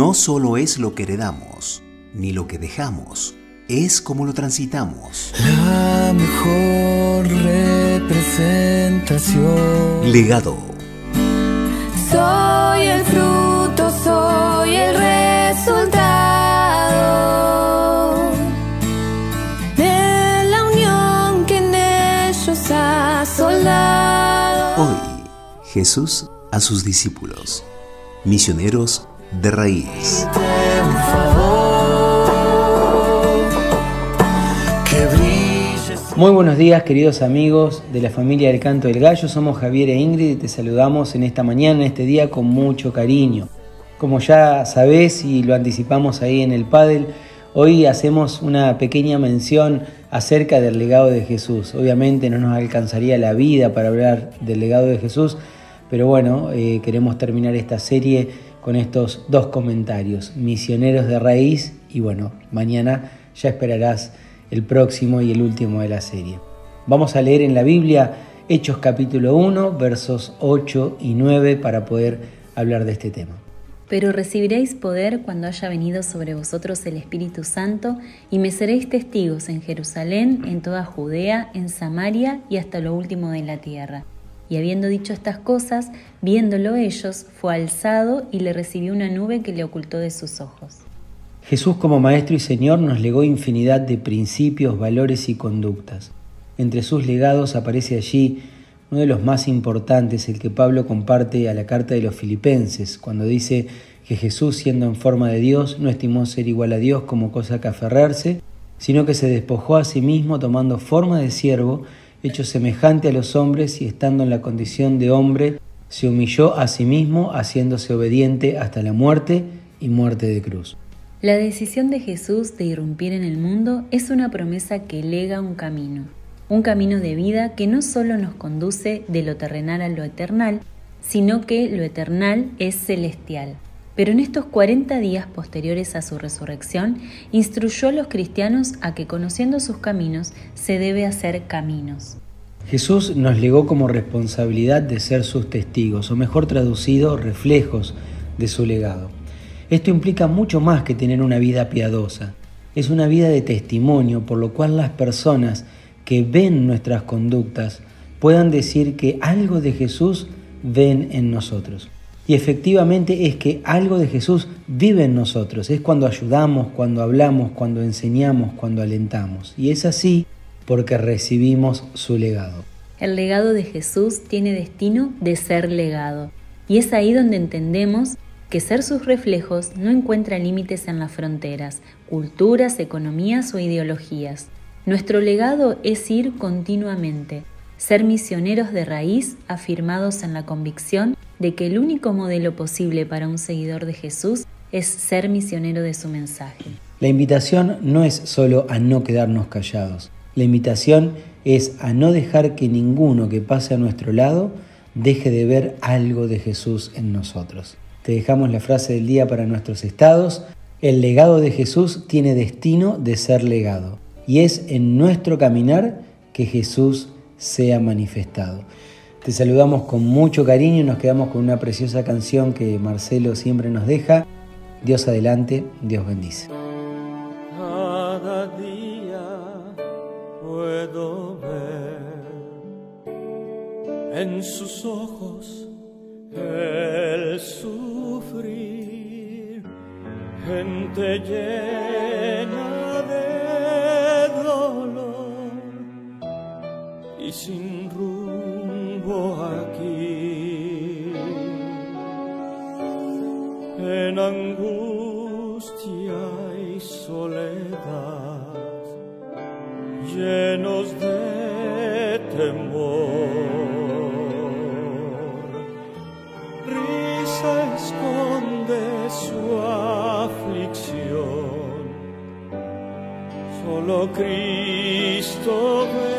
no solo es lo que heredamos, ni lo que dejamos, es como lo transitamos. La mejor representación. Legado. Soy el fruto, soy el resultado de la unión que en ellos ha soldado. Hoy, Jesús a sus discípulos, misioneros de raíz. Muy buenos días queridos amigos de la familia del Canto del Gallo, somos Javier e Ingrid y te saludamos en esta mañana, en este día con mucho cariño. Como ya sabés y lo anticipamos ahí en el Padel, hoy hacemos una pequeña mención acerca del legado de Jesús. Obviamente no nos alcanzaría la vida para hablar del legado de Jesús, pero bueno, eh, queremos terminar esta serie con estos dos comentarios, misioneros de raíz y bueno, mañana ya esperarás el próximo y el último de la serie. Vamos a leer en la Biblia Hechos capítulo 1, versos 8 y 9 para poder hablar de este tema. Pero recibiréis poder cuando haya venido sobre vosotros el Espíritu Santo, y me seréis testigos en Jerusalén, en toda Judea, en Samaria y hasta lo último de la tierra. Y habiendo dicho estas cosas, viéndolo ellos, fue alzado y le recibió una nube que le ocultó de sus ojos. Jesús como Maestro y Señor nos legó infinidad de principios, valores y conductas. Entre sus legados aparece allí uno de los más importantes, el que Pablo comparte a la carta de los filipenses, cuando dice que Jesús, siendo en forma de Dios, no estimó ser igual a Dios como cosa que aferrarse, sino que se despojó a sí mismo tomando forma de siervo, hecho semejante a los hombres y estando en la condición de hombre, se humilló a sí mismo, haciéndose obediente hasta la muerte y muerte de cruz. La decisión de Jesús de irrumpir en el mundo es una promesa que lega un camino, un camino de vida que no solo nos conduce de lo terrenal a lo eternal, sino que lo eternal es celestial. Pero en estos 40 días posteriores a su resurrección, instruyó a los cristianos a que conociendo sus caminos se debe hacer caminos. Jesús nos legó como responsabilidad de ser sus testigos, o mejor traducido, reflejos de su legado. Esto implica mucho más que tener una vida piadosa. Es una vida de testimonio, por lo cual las personas que ven nuestras conductas puedan decir que algo de Jesús ven en nosotros. Y efectivamente es que algo de Jesús vive en nosotros. Es cuando ayudamos, cuando hablamos, cuando enseñamos, cuando alentamos. Y es así porque recibimos su legado. El legado de Jesús tiene destino de ser legado. Y es ahí donde entendemos que ser sus reflejos no encuentra límites en las fronteras, culturas, economías o ideologías. Nuestro legado es ir continuamente, ser misioneros de raíz afirmados en la convicción de que el único modelo posible para un seguidor de Jesús es ser misionero de su mensaje. La invitación no es solo a no quedarnos callados. La invitación es a no dejar que ninguno que pase a nuestro lado deje de ver algo de Jesús en nosotros. Te dejamos la frase del día para nuestros estados. El legado de Jesús tiene destino de ser legado. Y es en nuestro caminar que Jesús sea manifestado. Te saludamos con mucho cariño y nos quedamos con una preciosa canción que Marcelo siempre nos deja. Dios adelante, Dios bendice. Cada día puedo ver en sus ojos el sufrir, gente llena de dolor y sin aquí, en angustia y soledad, llenos de temor. Risa esconde su aflicción, solo Cristo.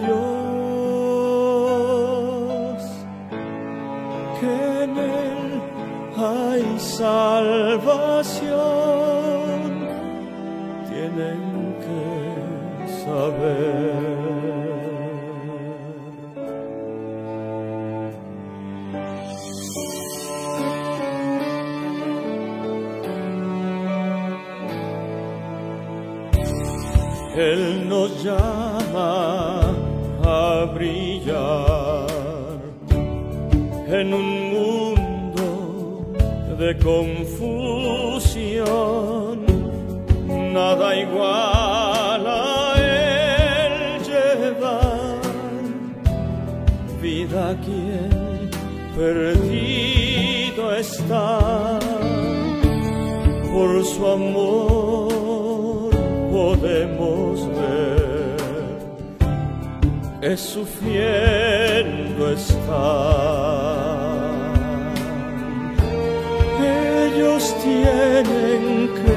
Dios, que en Él hay salvación, tienen que saber. Él nos llama a brillar en un mundo de confusión. Nada igual a él llevar vida quien perdido está por su amor podemos ver es sufriendo está. Ellos tienen que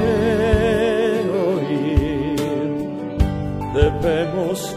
oír debemos